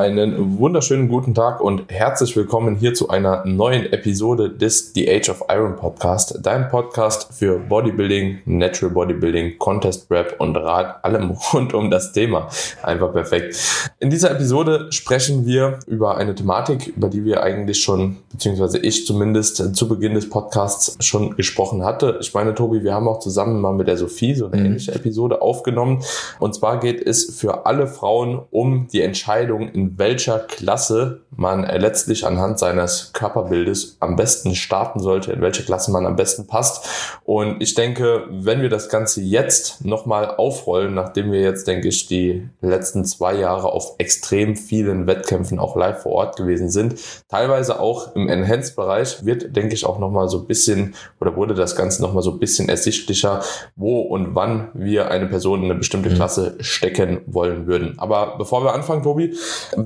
Einen wunderschönen guten Tag und herzlich willkommen hier zu einer neuen Episode des The Age of Iron Podcast, dein Podcast für Bodybuilding, Natural Bodybuilding, Contest Prep und Rad, allem rund um das Thema. Einfach perfekt. In dieser Episode sprechen wir über eine Thematik, über die wir eigentlich schon, beziehungsweise ich zumindest zu Beginn des Podcasts schon gesprochen hatte. Ich meine, Tobi, wir haben auch zusammen mal mit der Sophie so eine mhm. ähnliche Episode aufgenommen. Und zwar geht es für alle Frauen um die Entscheidung, in welcher Klasse man letztlich anhand seines Körperbildes am besten starten sollte, in welche Klasse man am besten passt. Und ich denke, wenn wir das Ganze jetzt nochmal aufrollen, nachdem wir jetzt, denke ich, die letzten zwei Jahre auf extrem vielen Wettkämpfen auch live vor Ort gewesen sind, teilweise auch im Enhanced-Bereich, wird, denke ich, auch nochmal so ein bisschen oder wurde das Ganze nochmal so ein bisschen ersichtlicher, wo und wann wir eine Person in eine bestimmte mhm. Klasse stecken wollen würden. Aber bevor wir anfangen, Tobi,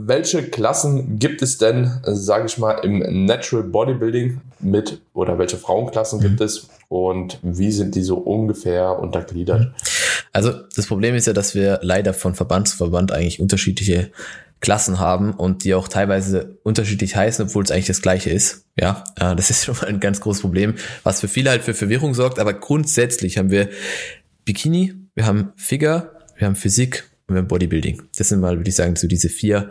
welche Klassen gibt es denn, sage ich mal, im Natural Bodybuilding mit oder welche Frauenklassen mhm. gibt es und wie sind die so ungefähr untergliedert? Also das Problem ist ja, dass wir leider von Verband zu Verband eigentlich unterschiedliche Klassen haben und die auch teilweise unterschiedlich heißen, obwohl es eigentlich das gleiche ist. Ja, äh, das ist schon mal ein ganz großes Problem, was für viele halt für Verwirrung sorgt. Aber grundsätzlich haben wir Bikini, wir haben Figure, wir haben Physik und haben Bodybuilding. Das sind mal, würde ich sagen, so diese vier,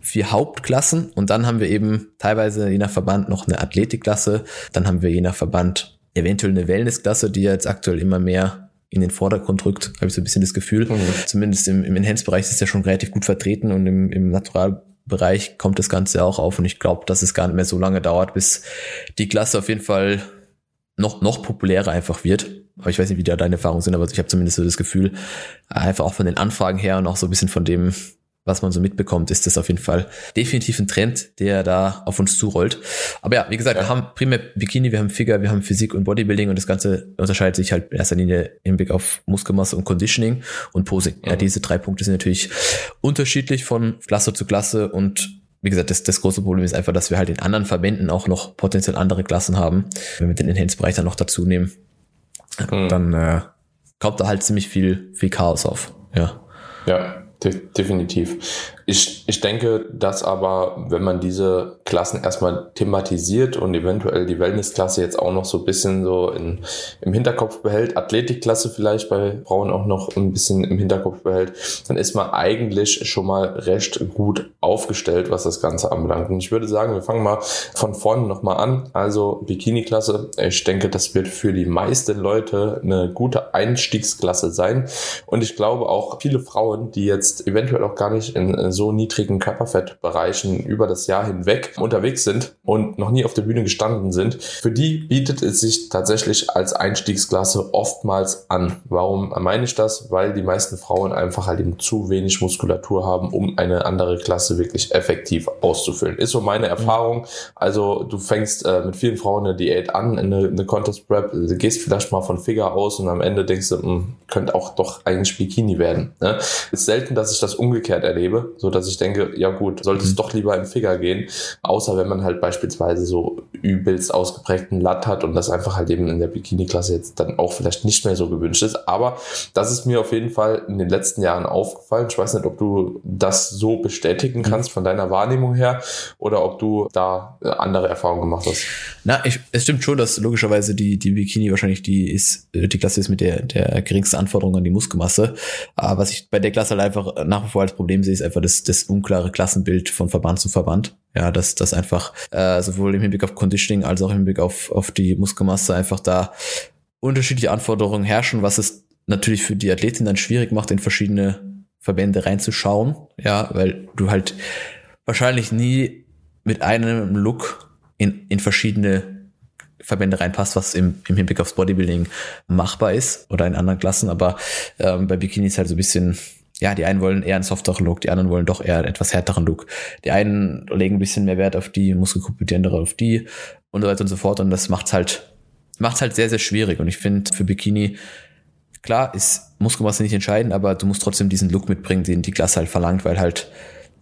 vier Hauptklassen. Und dann haben wir eben teilweise je nach Verband noch eine Athletikklasse. Dann haben wir je nach Verband eventuell eine Wellnessklasse, die jetzt aktuell immer mehr in den Vordergrund rückt, habe ich so ein bisschen das Gefühl. Mhm. Zumindest im, im Enhance-Bereich ist ja schon relativ gut vertreten und im, im Naturalbereich kommt das Ganze auch auf und ich glaube, dass es gar nicht mehr so lange dauert, bis die Klasse auf jeden Fall noch, noch populärer einfach wird. Aber ich weiß nicht, wie da deine Erfahrungen sind, aber ich habe zumindest so das Gefühl, einfach auch von den Anfragen her und auch so ein bisschen von dem, was man so mitbekommt, ist das auf jeden Fall definitiv ein Trend, der da auf uns zurollt. Aber ja, wie gesagt, ja. wir haben primär Bikini, wir haben Figure, wir haben Physik und Bodybuilding und das Ganze unterscheidet sich halt in erster Linie im Blick auf Muskelmasse und Conditioning und Posing. Mhm. Ja, diese drei Punkte sind natürlich unterschiedlich von Klasse zu Klasse und wie gesagt, das, das große Problem ist einfach, dass wir halt in anderen Verbänden auch noch potenziell andere Klassen haben. Wenn wir den Enhanced-Bereich dann noch dazu nehmen, mhm. dann äh, kommt da halt ziemlich viel, viel Chaos auf. Ja. Ja, de definitiv. Ich, ich denke, dass aber, wenn man diese Klassen erstmal thematisiert und eventuell die Wellnessklasse jetzt auch noch so ein bisschen so in, im Hinterkopf behält, Athletikklasse vielleicht bei Frauen auch noch ein bisschen im Hinterkopf behält, dann ist man eigentlich schon mal recht gut aufgestellt, was das Ganze anbelangt. Und ich würde sagen, wir fangen mal von vorne nochmal an. Also Bikini-Klasse. Ich denke, das wird für die meisten Leute eine gute Einstiegsklasse sein. Und ich glaube auch viele Frauen, die jetzt eventuell auch gar nicht in so niedrigen Körperfettbereichen über das Jahr hinweg unterwegs sind und noch nie auf der Bühne gestanden sind, für die bietet es sich tatsächlich als Einstiegsklasse oftmals an. Warum meine ich das? Weil die meisten Frauen einfach halt eben zu wenig Muskulatur haben, um eine andere Klasse wirklich effektiv auszufüllen. Ist so meine Erfahrung. Also du fängst äh, mit vielen Frauen eine Diät an, eine, eine Contest Prep, du gehst vielleicht mal von Figure aus und am Ende denkst du, hm, könnte auch doch eigentlich Bikini werden. Ne? Ist selten, dass ich das umgekehrt erlebe, so dass ich denke, ja gut, sollte es mhm. doch lieber in Figure gehen, außer wenn man halt beispielsweise so übelst ausgeprägten Latt hat und das einfach halt eben in der Bikini-Klasse jetzt dann auch vielleicht nicht mehr so gewünscht ist. Aber das ist mir auf jeden Fall in den letzten Jahren aufgefallen. Ich weiß nicht, ob du das so bestätigen mhm. kannst von deiner Wahrnehmung her oder ob du da äh, andere Erfahrungen gemacht hast. Na, ich, es stimmt schon, dass logischerweise die, die Bikini wahrscheinlich die ist, äh, die Klasse ist mit der, der geringsten Anforderung an die Muskelmasse. Aber was ich bei der Klasse halt einfach nach wie vor als Problem sehe, ist einfach das, das unklare Klassenbild von Verband zu Verband. Ja, dass das einfach äh, sowohl im Hinblick auf Conditioning als auch im Hinblick auf, auf die Muskelmasse einfach da unterschiedliche Anforderungen herrschen, was es natürlich für die Athletin dann schwierig macht, in verschiedene Verbände reinzuschauen. Ja, weil du halt wahrscheinlich nie mit einem Look in, in verschiedene Verbände reinpasst, was im, im Hinblick aufs Bodybuilding machbar ist oder in anderen Klassen. Aber ähm, bei Bikini ist halt so ein bisschen ja, die einen wollen eher einen softeren Look, die anderen wollen doch eher einen etwas härteren Look. Die einen legen ein bisschen mehr Wert auf die Muskelgruppe, die andere auf die und so weiter und so fort. Und das macht's halt, macht's halt sehr, sehr schwierig. Und ich finde, für Bikini, klar, ist Muskelmasse nicht entscheidend, aber du musst trotzdem diesen Look mitbringen, den die Klasse halt verlangt, weil halt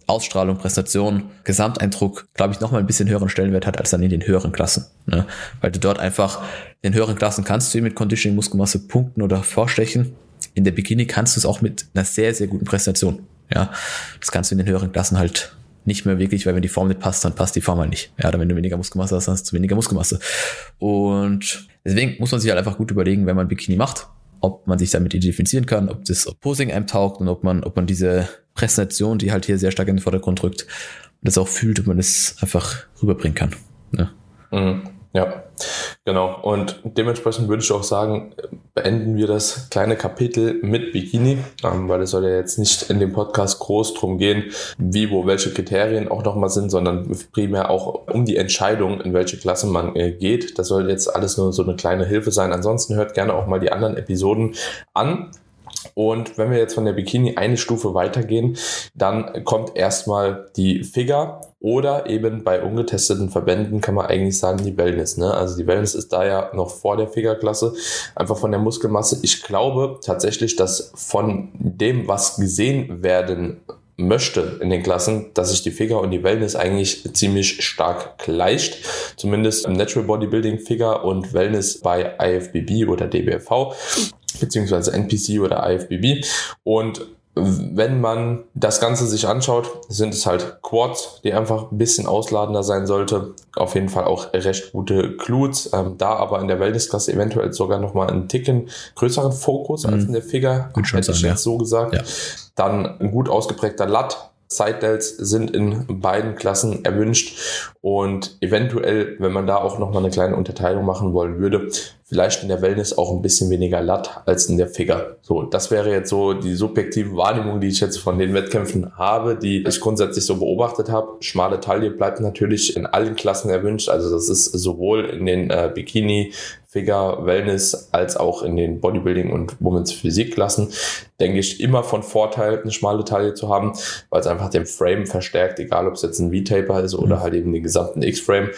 Ausstrahlung, Präsentation, Gesamteindruck, glaube ich, nochmal ein bisschen höheren Stellenwert hat als dann in den höheren Klassen. Ne? Weil du dort einfach, in den höheren Klassen kannst du mit Conditioning Muskelmasse punkten oder vorstechen in der Bikini kannst du es auch mit einer sehr, sehr guten Präsentation. Ja, das kannst du in den höheren Klassen halt nicht mehr wirklich, weil wenn die Form nicht passt, dann passt die Form halt nicht. Ja, dann wenn du weniger Muskelmasse hast, hast du weniger Muskelmasse. Und deswegen muss man sich halt einfach gut überlegen, wenn man Bikini macht, ob man sich damit identifizieren kann, ob das Posing einem taugt und ob man, ob man diese Präsentation, die halt hier sehr stark in den Vordergrund rückt, das auch fühlt, ob man das einfach rüberbringen kann. Ja. Mhm. Ja, genau. Und dementsprechend würde ich auch sagen, beenden wir das kleine Kapitel mit Bikini, ähm, weil es soll ja jetzt nicht in dem Podcast groß drum gehen, wie, wo, welche Kriterien auch nochmal sind, sondern primär auch um die Entscheidung, in welche Klasse man äh, geht. Das soll jetzt alles nur so eine kleine Hilfe sein. Ansonsten hört gerne auch mal die anderen Episoden an. Und wenn wir jetzt von der Bikini eine Stufe weitergehen, dann kommt erstmal die Figure oder eben bei ungetesteten Verbänden kann man eigentlich sagen die Wellness. Ne? Also die Wellness ist da ja noch vor der Figure-Klasse, einfach von der Muskelmasse. Ich glaube tatsächlich, dass von dem, was gesehen werden möchte in den Klassen, dass sich die Figure und die Wellness eigentlich ziemlich stark gleicht. Zumindest im Natural Bodybuilding Figure und Wellness bei IFBB oder DBFV beziehungsweise NPC oder IFBB. Und wenn man das Ganze sich anschaut, sind es halt Quads, die einfach ein bisschen ausladender sein sollte. Auf jeden Fall auch recht gute Glutes. Ähm, da aber in der Wellnessklasse eventuell sogar nochmal einen Ticken größeren Fokus mhm. als in der Figure. Hätte ich ja. so gesagt. Ja. Dann ein gut ausgeprägter Lat, Side Delts sind in beiden Klassen erwünscht und eventuell, wenn man da auch nochmal eine kleine Unterteilung machen wollen würde, vielleicht in der Wellness auch ein bisschen weniger Latt als in der Figure. So, das wäre jetzt so die subjektive Wahrnehmung, die ich jetzt von den Wettkämpfen habe, die ich grundsätzlich so beobachtet habe. Schmale Taille bleibt natürlich in allen Klassen erwünscht, also das ist sowohl in den äh, Bikini, Figure, Wellness als auch in den Bodybuilding und Women's Physikklassen, denke ich, immer von Vorteil, eine schmale Taille zu haben, weil es einfach den Frame verstärkt, egal ob es jetzt ein V-Taper ist oder mhm. halt eben den gesamten X-Frame.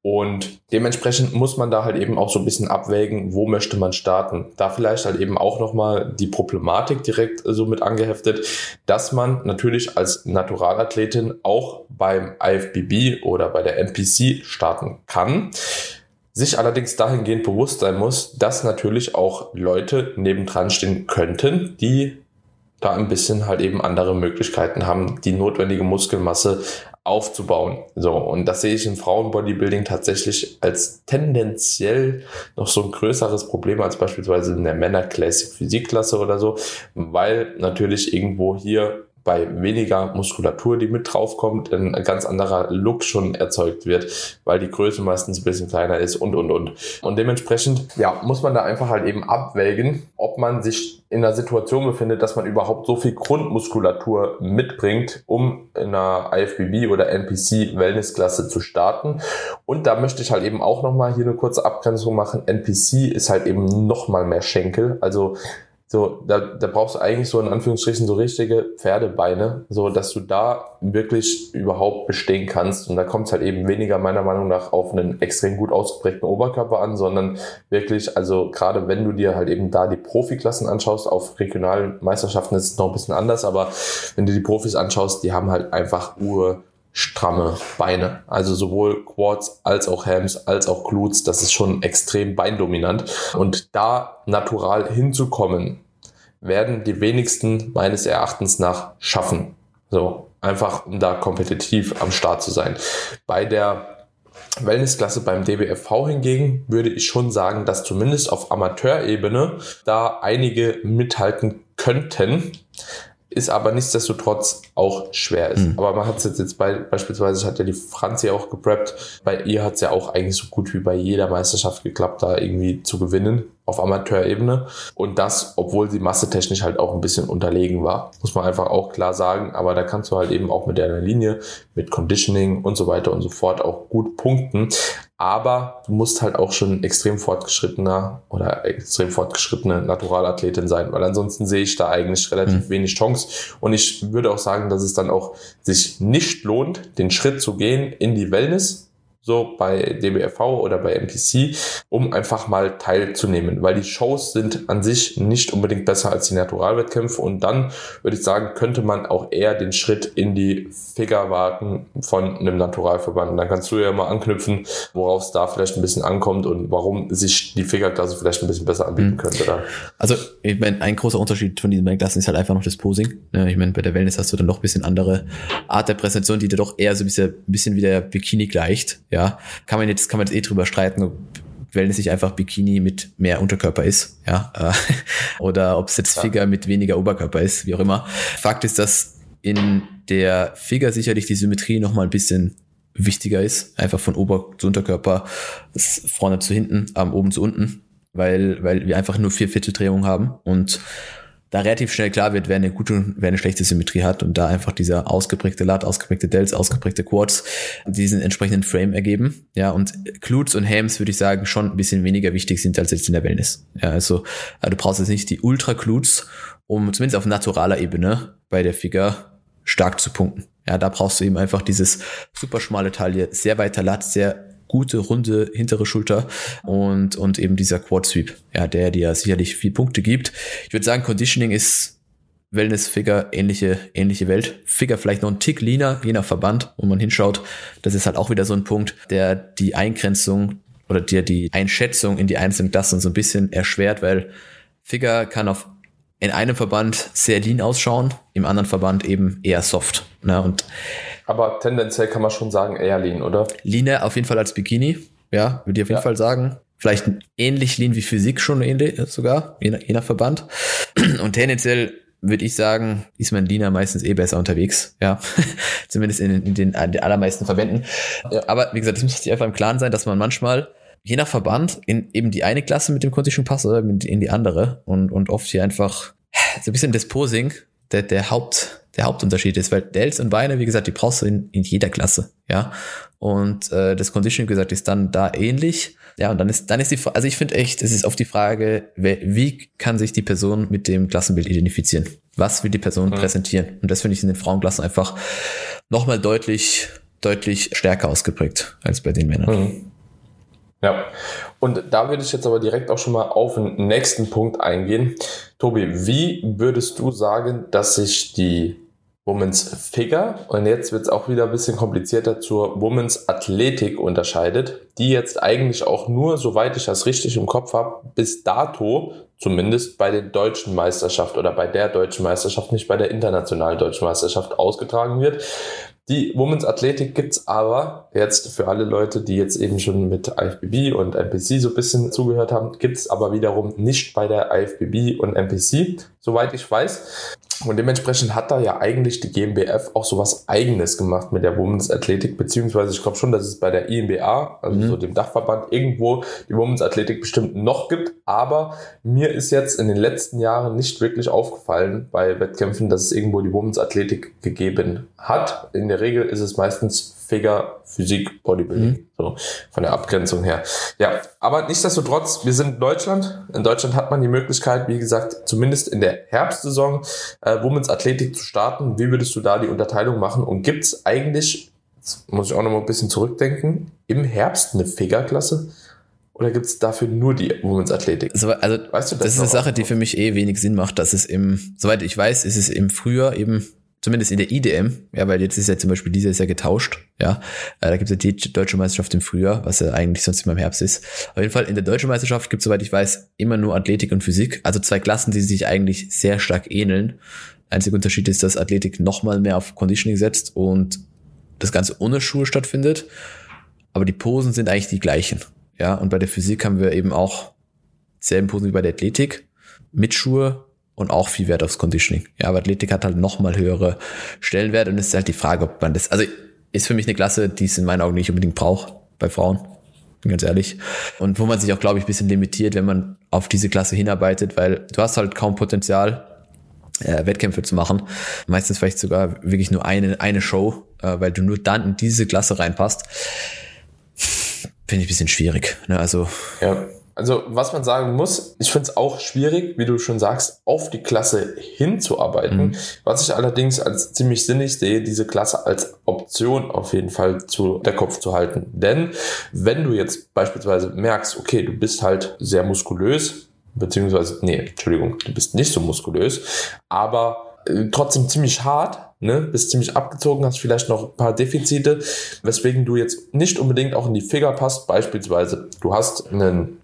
Und dementsprechend muss man da halt eben auch so ein bisschen abwägen, wo möchte man starten. Da vielleicht halt eben auch nochmal die Problematik direkt so mit angeheftet, dass man natürlich als Naturalathletin auch beim IFBB oder bei der NPC starten kann sich allerdings dahingehend bewusst sein muss, dass natürlich auch Leute nebendran stehen könnten, die da ein bisschen halt eben andere Möglichkeiten haben, die notwendige Muskelmasse aufzubauen. So, und das sehe ich im Frauenbodybuilding tatsächlich als tendenziell noch so ein größeres Problem als beispielsweise in der Männer Classic Physikklasse oder so, weil natürlich irgendwo hier bei weniger Muskulatur, die mit draufkommt, ein ganz anderer Look schon erzeugt wird, weil die Größe meistens ein bisschen kleiner ist und, und, und. Und dementsprechend, ja, muss man da einfach halt eben abwägen, ob man sich in einer Situation befindet, dass man überhaupt so viel Grundmuskulatur mitbringt, um in einer IFBB oder NPC Wellnessklasse zu starten. Und da möchte ich halt eben auch nochmal hier eine kurze Abgrenzung machen. NPC ist halt eben nochmal mehr Schenkel. Also so, da, da brauchst du eigentlich so in Anführungsstrichen so richtige Pferdebeine, so dass du da wirklich überhaupt bestehen kannst. Und da kommt es halt eben weniger meiner Meinung nach auf einen extrem gut ausgeprägten Oberkörper an, sondern wirklich, also gerade wenn du dir halt eben da die Profiklassen anschaust, auf regionalen Meisterschaften ist es noch ein bisschen anders, aber wenn du die Profis anschaust, die haben halt einfach Uhr stramme Beine. Also sowohl Quads als auch Hams als auch Glutes. Das ist schon extrem beindominant. Und da natural hinzukommen, werden die wenigsten meines Erachtens nach schaffen. So, einfach um da kompetitiv am Start zu sein. Bei der Wellnessklasse beim DBFV hingegen würde ich schon sagen, dass zumindest auf Amateurebene da einige mithalten könnten ist aber nichtsdestotrotz auch schwer ist. Mhm. Aber man hat es jetzt, jetzt bei, beispielsweise, hat ja die Franzi auch gepreppt, bei ihr hat es ja auch eigentlich so gut wie bei jeder Meisterschaft geklappt, da irgendwie zu gewinnen auf Amateurebene. Und das, obwohl sie massetechnisch halt auch ein bisschen unterlegen war. Muss man einfach auch klar sagen. Aber da kannst du halt eben auch mit deiner Linie, mit Conditioning und so weiter und so fort auch gut punkten. Aber du musst halt auch schon extrem fortgeschrittener oder extrem fortgeschrittene Naturalathletin sein, weil ansonsten sehe ich da eigentlich relativ mhm. wenig Chance. Und ich würde auch sagen, dass es dann auch sich nicht lohnt, den Schritt zu gehen in die Wellness, so bei DBFV oder bei NPC, um einfach mal teilzunehmen, weil die Shows sind an sich nicht unbedingt besser als die Naturalwettkämpfe und dann würde ich sagen, könnte man auch eher den Schritt in die Figure wagen von einem Naturalverband. Und dann kannst du ja mal anknüpfen, worauf es da vielleicht ein bisschen ankommt und warum sich die Figure-Klasse vielleicht ein bisschen besser anbieten mhm. könnte. Da. Also, ich meine, ein großer Unterschied von diesen beiden Klassen ist halt einfach noch das Posing. Ich meine, bei der Wellness hast du dann noch ein bisschen andere Art der Präsentation, die dir doch eher so ein bisschen, ein bisschen wie der Bikini gleicht. Ja, kann man jetzt, kann man jetzt eh drüber streiten, ob Wellness nicht einfach Bikini mit mehr Unterkörper ist, ja, äh, oder ob es jetzt Figure mit weniger Oberkörper ist, wie auch immer. Fakt ist, dass in der Figure sicherlich die Symmetrie noch mal ein bisschen wichtiger ist, einfach von Ober zu Unterkörper, vorne zu hinten, ähm, oben zu unten, weil, weil wir einfach nur vier Vierteldrehungen haben und da relativ schnell klar wird, wer eine gute und wer eine schlechte Symmetrie hat und da einfach dieser ausgeprägte Lat, ausgeprägte Delts, ausgeprägte Quads diesen entsprechenden Frame ergeben. Ja, und Glutes und Hams würde ich sagen schon ein bisschen weniger wichtig sind als jetzt in der Wellness. Ja, also äh, du brauchst jetzt nicht die Ultra Glutes, um zumindest auf naturaler Ebene bei der Figur stark zu punkten. Ja, da brauchst du eben einfach dieses super schmale Taille, sehr weiter Lat, sehr gute, runde hintere Schulter und, und eben dieser Quad Sweep, ja, der dir sicherlich viel Punkte gibt. Ich würde sagen, Conditioning ist Wellness, Figure, ähnliche, ähnliche Welt. Figure vielleicht noch ein Tick leaner, je nach Verband, wo man hinschaut. Das ist halt auch wieder so ein Punkt, der die Eingrenzung oder dir die Einschätzung in die einzelnen Klassen so ein bisschen erschwert, weil Figure kann auf in einem Verband sehr lean ausschauen, im anderen Verband eben eher soft. Ne? Und aber tendenziell kann man schon sagen, eher lean, oder? Leaner auf jeden Fall als Bikini. Ja, würde ich auf jeden ja. Fall sagen. Vielleicht ähnlich lean wie Physik schon ähnlich sogar, je nach, je nach Verband. Und tendenziell würde ich sagen, ist man Leaner meistens eh besser unterwegs. Ja, zumindest in, in, den, in den allermeisten Verbänden. Ja. Aber wie gesagt, das muss sich einfach im Klaren sein, dass man manchmal je nach Verband in eben die eine Klasse mit dem Condition Pass oder in die andere und, und oft hier einfach so ein bisschen das Posing der, der Haupt, der Hauptunterschied ist, weil Dells und Beine, wie gesagt, die brauchst du in, in jeder Klasse, ja. Und äh, das Conditioning, wie gesagt, ist dann da ähnlich. Ja, und dann ist, dann ist die, also ich finde echt, es ist oft die Frage, wie kann sich die Person mit dem Klassenbild identifizieren? Was will die Person mhm. präsentieren? Und das finde ich in den Frauenklassen einfach nochmal deutlich, deutlich stärker ausgeprägt als bei den Männern. Mhm. Ja, und da würde ich jetzt aber direkt auch schon mal auf den nächsten Punkt eingehen. Tobi, wie würdest du sagen, dass sich die Women's Figure. Und jetzt wird es auch wieder ein bisschen komplizierter zur Women's Athletik unterscheidet, die jetzt eigentlich auch nur, soweit ich das richtig im Kopf habe, bis dato zumindest bei den deutschen Meisterschaft oder bei der deutschen Meisterschaft, nicht bei der internationalen deutschen Meisterschaft ausgetragen wird. Die Women's Athletik gibt's aber jetzt für alle Leute, die jetzt eben schon mit IFBB und NPC so ein bisschen zugehört haben, gibt's aber wiederum nicht bei der IFBB und NPC, soweit ich weiß. Und dementsprechend hat da ja eigentlich die GmbF auch so was Eigenes gemacht mit der Women's Athletik, beziehungsweise ich glaube schon, dass es bei der INBA, also mhm. so dem Dachverband, irgendwo die Women's Athletik bestimmt noch gibt. Aber mir ist jetzt in den letzten Jahren nicht wirklich aufgefallen bei Wettkämpfen, dass es irgendwo die Women's Athletik gegeben hat. In der Regel ist es meistens Figure, Physik, Bodybuilding, mhm. so von der Abgrenzung her. Ja, aber nichtsdestotrotz, wir sind in Deutschland. In Deutschland hat man die Möglichkeit, wie gesagt, zumindest in der Herbstsaison äh, Women's Athletik zu starten. Wie würdest du da die Unterteilung machen? Und gibt's eigentlich, muss ich auch noch mal ein bisschen zurückdenken, im Herbst eine Figure-Klasse? Oder gibt's dafür nur die Women's Athletik? Also, also weißt du, das, das ist eine Sache, die für mich eh wenig Sinn macht, dass es im, soweit ich weiß, ist es im Frühjahr eben zumindest in der IDM, ja, weil jetzt ist ja zum Beispiel dieser ist ja getauscht, ja, äh, da gibt es ja die deutsche Meisterschaft im Frühjahr, was ja eigentlich sonst immer im Herbst ist. Auf jeden Fall in der deutschen Meisterschaft gibt es, soweit ich weiß, immer nur Athletik und Physik, also zwei Klassen, die sich eigentlich sehr stark ähneln. Einziger Unterschied ist, dass Athletik nochmal mehr auf Conditioning setzt und das Ganze ohne Schuhe stattfindet, aber die Posen sind eigentlich die gleichen, ja, und bei der Physik haben wir eben auch selben Posen wie bei der Athletik mit Schuhe und auch viel Wert aufs Conditioning. Ja, aber Athletik hat halt nochmal höhere Stellenwert und es ist halt die Frage, ob man das, also ist für mich eine Klasse, die es in meinen Augen nicht unbedingt braucht bei Frauen, bin ganz ehrlich. Und wo man sich auch, glaube ich, ein bisschen limitiert, wenn man auf diese Klasse hinarbeitet, weil du hast halt kaum Potenzial, äh, Wettkämpfe zu machen. Meistens vielleicht sogar wirklich nur eine, eine Show, äh, weil du nur dann in diese Klasse reinpasst. Finde ich ein bisschen schwierig. Ne? Also ja. Also was man sagen muss, ich finde es auch schwierig, wie du schon sagst, auf die Klasse hinzuarbeiten. Mhm. Was ich allerdings als ziemlich sinnig sehe, diese Klasse als Option auf jeden Fall zu der Kopf zu halten. Denn wenn du jetzt beispielsweise merkst, okay, du bist halt sehr muskulös, beziehungsweise, nee, Entschuldigung, du bist nicht so muskulös, aber trotzdem ziemlich hart, ne, bist ziemlich abgezogen, hast vielleicht noch ein paar Defizite, weswegen du jetzt nicht unbedingt auch in die Finger passt. Beispielsweise, du hast einen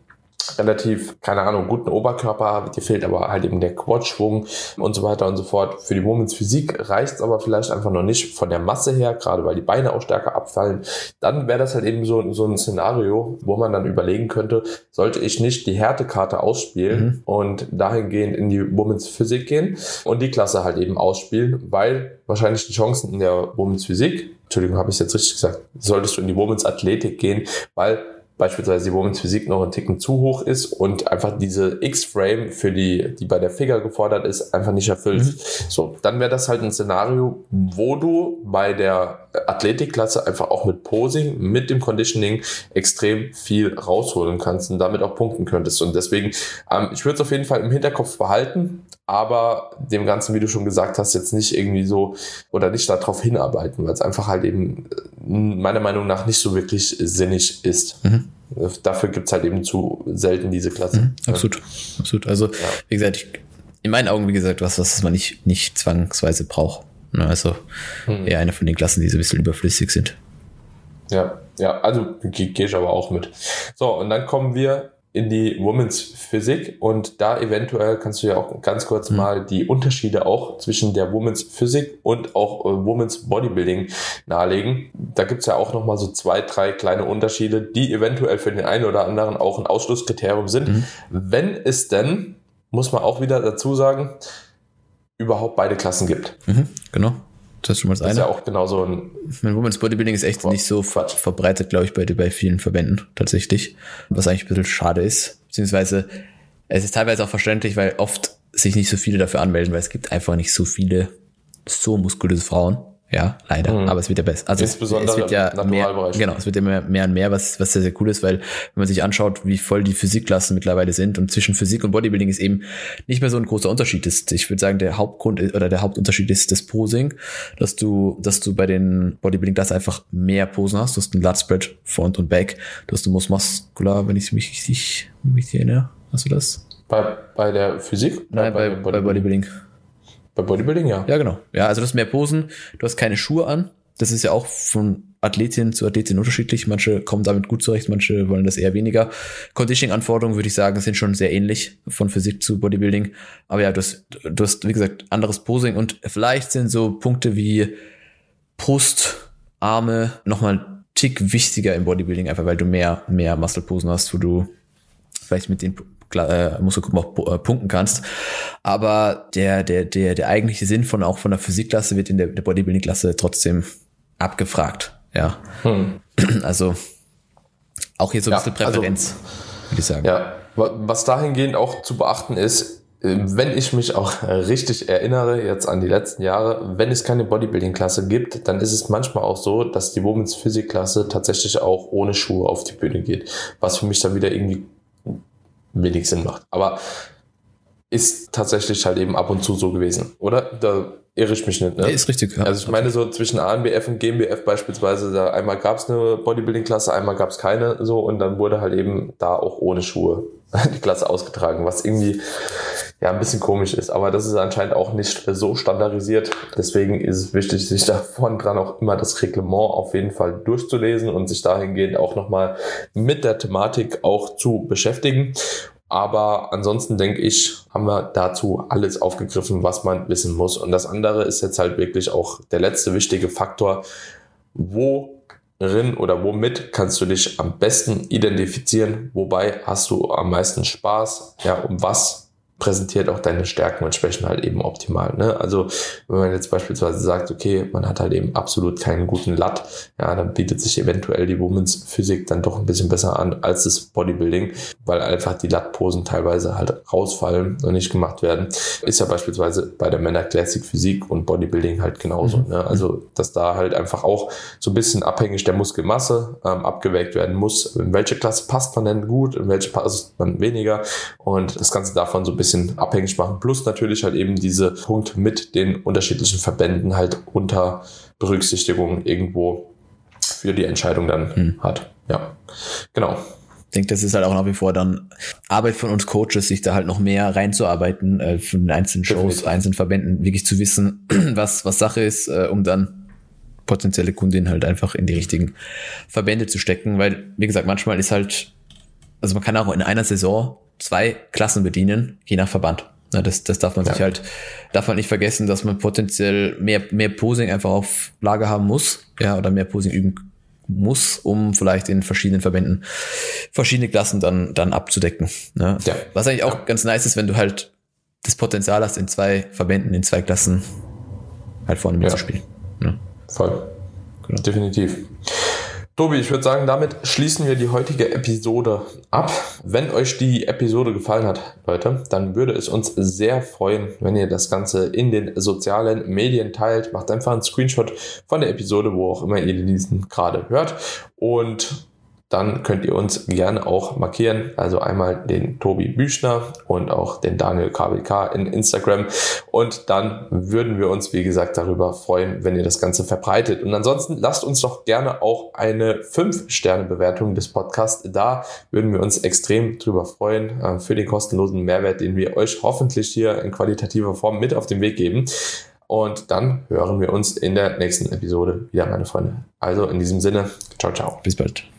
relativ, keine Ahnung, guten Oberkörper, dir fehlt aber halt eben der Quadschwung und so weiter und so fort. Für die Womens Physik reicht es aber vielleicht einfach noch nicht von der Masse her, gerade weil die Beine auch stärker abfallen. Dann wäre das halt eben so, so ein Szenario, wo man dann überlegen könnte, sollte ich nicht die Härtekarte ausspielen mhm. und dahingehend in die Womens Physik gehen und die Klasse halt eben ausspielen, weil wahrscheinlich die Chancen in der Womens Physik Entschuldigung, habe ich jetzt richtig gesagt, solltest du in die Womens Athletik gehen, weil beispielsweise die Womens Physik noch ein Ticken zu hoch ist und einfach diese X-Frame für die, die bei der Figure gefordert ist, einfach nicht erfüllt. Mhm. So, dann wäre das halt ein Szenario, wo du bei der Athletikklasse einfach auch mit Posing, mit dem Conditioning extrem viel rausholen kannst und damit auch punkten könntest. Und deswegen, ähm, ich würde es auf jeden Fall im Hinterkopf behalten, aber dem Ganzen, wie du schon gesagt hast, jetzt nicht irgendwie so oder nicht darauf hinarbeiten, weil es einfach halt eben äh, meiner Meinung nach nicht so wirklich sinnig ist. Mhm. Dafür gibt es halt eben zu selten diese Klasse. Mhm, absolut, ja. absolut. Also, ja. wie gesagt, ich, in meinen Augen, wie gesagt, was, was man nicht, nicht zwangsweise braucht. Ne, also mhm. eher eine von den Klassen, die so ein bisschen überflüssig sind. Ja, ja, also gehe geh ich aber auch mit. So, und dann kommen wir in die Women's Physik und da eventuell kannst du ja auch ganz kurz mhm. mal die Unterschiede auch zwischen der Women's Physik und auch äh, Women's Bodybuilding nahelegen. Da gibt's ja auch nochmal so zwei, drei kleine Unterschiede, die eventuell für den einen oder anderen auch ein Ausschlusskriterium sind. Mhm. Wenn es denn, muss man auch wieder dazu sagen, überhaupt beide Klassen gibt. Mhm, genau. Das ist schon mal das, das eine. ist ja auch genauso ein. Mein Women's Bodybuilding ist echt nicht so ver verbreitet, glaube ich, bei, bei vielen Verbänden tatsächlich. Was eigentlich ein bisschen schade ist. Beziehungsweise es ist teilweise auch verständlich, weil oft sich nicht so viele dafür anmelden, weil es gibt einfach nicht so viele so muskulöse Frauen. Ja, leider. Mhm. Aber es wird ja besser. Also Insbesondere es, wird ja mehr, genau, es wird ja mehr, mehr und mehr, was, was sehr, sehr cool ist, weil wenn man sich anschaut, wie voll die Physikklassen mittlerweile sind und zwischen Physik und Bodybuilding ist eben nicht mehr so ein großer Unterschied ist. Ich würde sagen, der Hauptgrund oder der Hauptunterschied ist das Posing, dass du, dass du bei den Bodybuilding-Klassen einfach mehr Posen hast. Du hast einen Lat Spread Front und Back. Du hast du musst muskular, wenn ich mich richtig, mich erinnere. Hast du das? Bei, bei der Physik? Nein, bei, bei, bei Bodybuilding. Bei Bodybuilding, ja. Ja, genau. Ja, also du hast mehr Posen, du hast keine Schuhe an. Das ist ja auch von Athletin zu Athletin unterschiedlich. Manche kommen damit gut zurecht, manche wollen das eher weniger. Conditioning-Anforderungen, würde ich sagen, sind schon sehr ähnlich von Physik zu Bodybuilding. Aber ja, du hast, du hast, wie gesagt, anderes Posing und vielleicht sind so Punkte wie Brust, Arme nochmal Tick wichtiger im Bodybuilding, einfach weil du mehr, mehr Muscle-Posen hast, wo du vielleicht mit den äh, auch äh, punkten kannst. Aber der, der, der, der eigentliche Sinn von auch von der Physikklasse wird in der, der Bodybuilding-Klasse trotzdem abgefragt. Ja. Hm. Also auch hier so ein bisschen ja, also Präferenz, also, würde ich sagen. Ja, was dahingehend auch zu beachten ist, äh, wenn ich mich auch richtig erinnere, jetzt an die letzten Jahre, wenn es keine Bodybuilding-Klasse gibt, dann ist es manchmal auch so, dass die Womens Physik-Klasse tatsächlich auch ohne Schuhe auf die Bühne geht. Was für mich dann wieder irgendwie wenig Sinn macht. Aber ist tatsächlich halt eben ab und zu so gewesen, oder? Da irre ich mich nicht. Ne? Nee, ist richtig. Ja. Also ich meine so zwischen ANBF und GmbF beispielsweise, da einmal gab es eine Bodybuilding-Klasse, einmal gab es keine so und dann wurde halt eben da auch ohne Schuhe die Klasse ausgetragen, was irgendwie ja ein bisschen komisch ist. Aber das ist anscheinend auch nicht so standardisiert. Deswegen ist es wichtig, sich da vorn dran auch immer das Reglement auf jeden Fall durchzulesen und sich dahingehend auch nochmal mit der Thematik auch zu beschäftigen. Aber ansonsten denke ich, haben wir dazu alles aufgegriffen, was man wissen muss. Und das andere ist jetzt halt wirklich auch der letzte wichtige Faktor. Worin oder womit kannst du dich am besten identifizieren? Wobei hast du am meisten Spaß? Ja, um was präsentiert auch deine Stärken und Schwächen halt eben optimal. Ne? Also wenn man jetzt beispielsweise sagt, okay, man hat halt eben absolut keinen guten Lat, ja, dann bietet sich eventuell die Womens Physik dann doch ein bisschen besser an als das Bodybuilding, weil einfach die Lat-Posen teilweise halt rausfallen und nicht gemacht werden. Ist ja beispielsweise bei der Männer Classic Physik und Bodybuilding halt genauso. Mhm. Ne? Also dass da halt einfach auch so ein bisschen abhängig der Muskelmasse ähm, abgewägt werden muss. In welche Klasse passt man denn gut, in welche passt man weniger und das Ganze davon so ein bisschen bisschen abhängig machen. Plus natürlich halt eben diese Punkt mit den unterschiedlichen Verbänden halt unter Berücksichtigung irgendwo für die Entscheidung dann hm. hat. Ja, genau. Ich denke, das ist halt auch nach wie vor dann Arbeit von uns Coaches, sich da halt noch mehr reinzuarbeiten, äh, von den einzelnen Shows, Definitiv. einzelnen Verbänden, wirklich zu wissen, was, was Sache ist, äh, um dann potenzielle Kundinnen halt einfach in die richtigen Verbände zu stecken, weil, wie gesagt, manchmal ist halt, also man kann auch in einer Saison zwei Klassen bedienen, je nach Verband. Ja, das, das darf man ja. sich halt, darf man nicht vergessen, dass man potenziell mehr, mehr Posing einfach auf Lager haben muss, ja, oder mehr Posing üben muss, um vielleicht in verschiedenen Verbänden verschiedene Klassen dann, dann abzudecken. Ja. ja. Was eigentlich auch ja. ganz nice ist, wenn du halt das Potenzial hast, in zwei Verbänden, in zwei Klassen halt vorne mitzuspielen. Ja. Voll. Genau. Definitiv. Tobi, ich würde sagen, damit schließen wir die heutige Episode ab. Wenn euch die Episode gefallen hat, Leute, dann würde es uns sehr freuen, wenn ihr das Ganze in den sozialen Medien teilt. Macht einfach einen Screenshot von der Episode, wo auch immer ihr diesen gerade hört. Und dann könnt ihr uns gerne auch markieren. Also einmal den Tobi Büchner und auch den Daniel KWK in Instagram. Und dann würden wir uns, wie gesagt, darüber freuen, wenn ihr das Ganze verbreitet. Und ansonsten lasst uns doch gerne auch eine 5-Sterne-Bewertung des Podcasts da. Würden wir uns extrem drüber freuen äh, für den kostenlosen Mehrwert, den wir euch hoffentlich hier in qualitativer Form mit auf den Weg geben. Und dann hören wir uns in der nächsten Episode wieder, meine Freunde. Also in diesem Sinne, ciao, ciao. Bis bald.